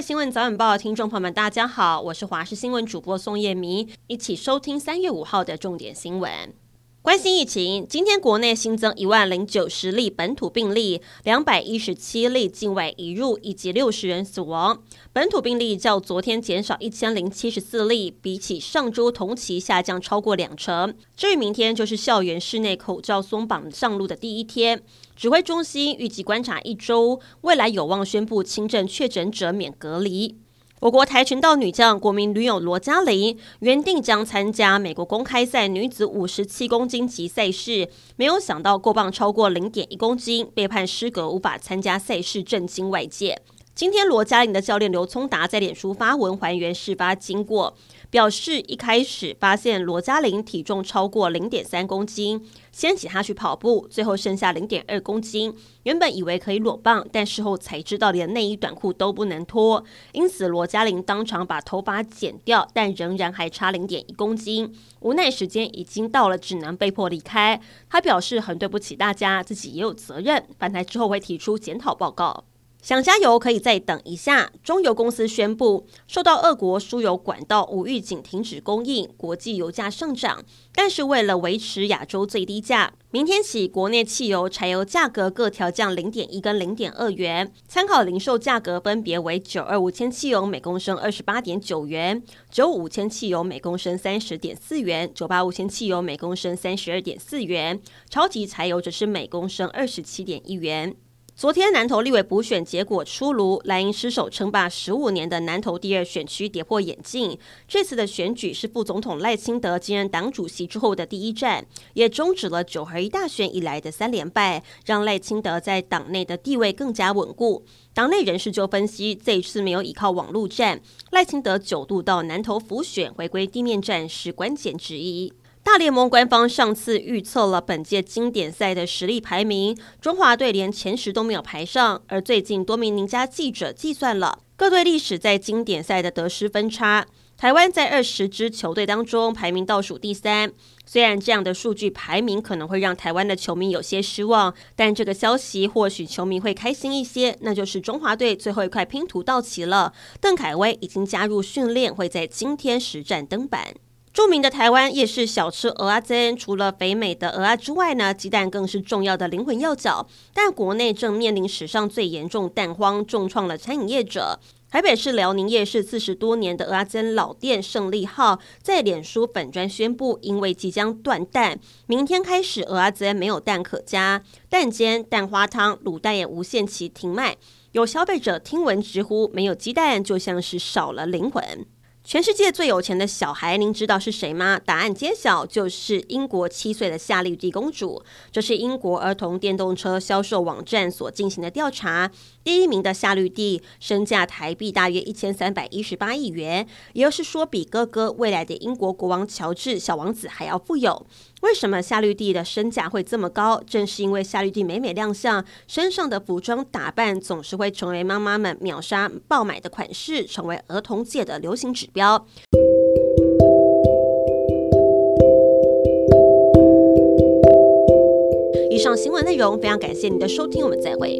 新闻早晚报的听众朋友们，大家好，我是华视新闻主播宋叶迷，一起收听三月五号的重点新闻。关心疫情，今天国内新增一万零九十例本土病例，两百一十七例境外移入，以及六十人死亡。本土病例较昨天减少一千零七十四例，比起上周同期下降超过两成。至于明天，就是校园室内口罩松绑上路的第一天，指挥中心预计观察一周，未来有望宣布轻症确诊者免隔离。我国跆拳道女将、国民女友罗嘉玲原定将参加美国公开赛女子五十七公斤级赛事，没有想到过磅超过零点一公斤，被判失格，无法参加赛事，震惊外界。今天，罗嘉玲的教练刘聪达在脸书发文还原事发经过，表示一开始发现罗嘉玲体重超过零点三公斤，先请她去跑步，最后剩下零点二公斤。原本以为可以裸磅，但事后才知道连内衣短裤都不能脱，因此罗嘉玲当场把头发剪掉，但仍然还差零点一公斤。无奈时间已经到了，只能被迫离开。他表示很对不起大家，自己也有责任，返台之后会提出检讨报告。想加油可以再等一下。中油公司宣布，受到俄国输油管道无预警停止供应，国际油价上涨。但是为了维持亚洲最低价，明天起国内汽油、柴油价格各调降零点一跟零点二元。参考零售价格分别为：九二五千汽油每公升二十八点九元，九五千汽油每公升三十点四元，九八五千汽油每公升三十二点四元，超级柴油则是每公升二十七点一元。昨天南投立委补选结果出炉，蓝营失守称霸十五年的南投第二选区跌破眼镜。这次的选举是副总统赖清德接任党主席之后的第一战，也终止了九合一大选以来的三连败，让赖清德在党内的地位更加稳固。党内人士就分析，这一次没有依靠网络战，赖清德九度到南投辅选，回归地面战是关键之一。大联盟官方上次预测了本届经典赛的实力排名，中华队连前十都没有排上。而最近多名名家记者计算了各队历史在经典赛的得失分差，台湾在二十支球队当中排名倒数第三。虽然这样的数据排名可能会让台湾的球迷有些失望，但这个消息或许球迷会开心一些，那就是中华队最后一块拼图到齐了。邓凯威已经加入训练，会在今天实战登板。著名的台湾夜市小吃蚵仔煎，除了肥美的蚵仔之外呢，鸡蛋更是重要的灵魂要角。但国内正面临史上最严重蛋荒，重创了餐饮业者。台北市辽宁夜市四十多年的蚵仔煎老店胜利号，在脸书粉专宣布，因为即将断蛋，明天开始蚵仔煎没有蛋可加，蛋煎、蛋花汤、卤蛋也无限期停卖。有消费者听闻直呼，没有鸡蛋就像是少了灵魂。全世界最有钱的小孩，您知道是谁吗？答案揭晓，就是英国七岁的夏绿蒂公主。这是英国儿童电动车销售网站所进行的调查。第一名的夏绿蒂身价台币大约一千三百一十八亿元，也就是说，比哥哥未来的英国国王乔治小王子还要富有。为什么夏绿蒂的身价会这么高？正是因为夏绿蒂每每亮相，身上的服装打扮总是会成为妈妈们秒杀爆买的款式，成为儿童界的流行指标。以上新闻内容非常感谢您的收听，我们再会。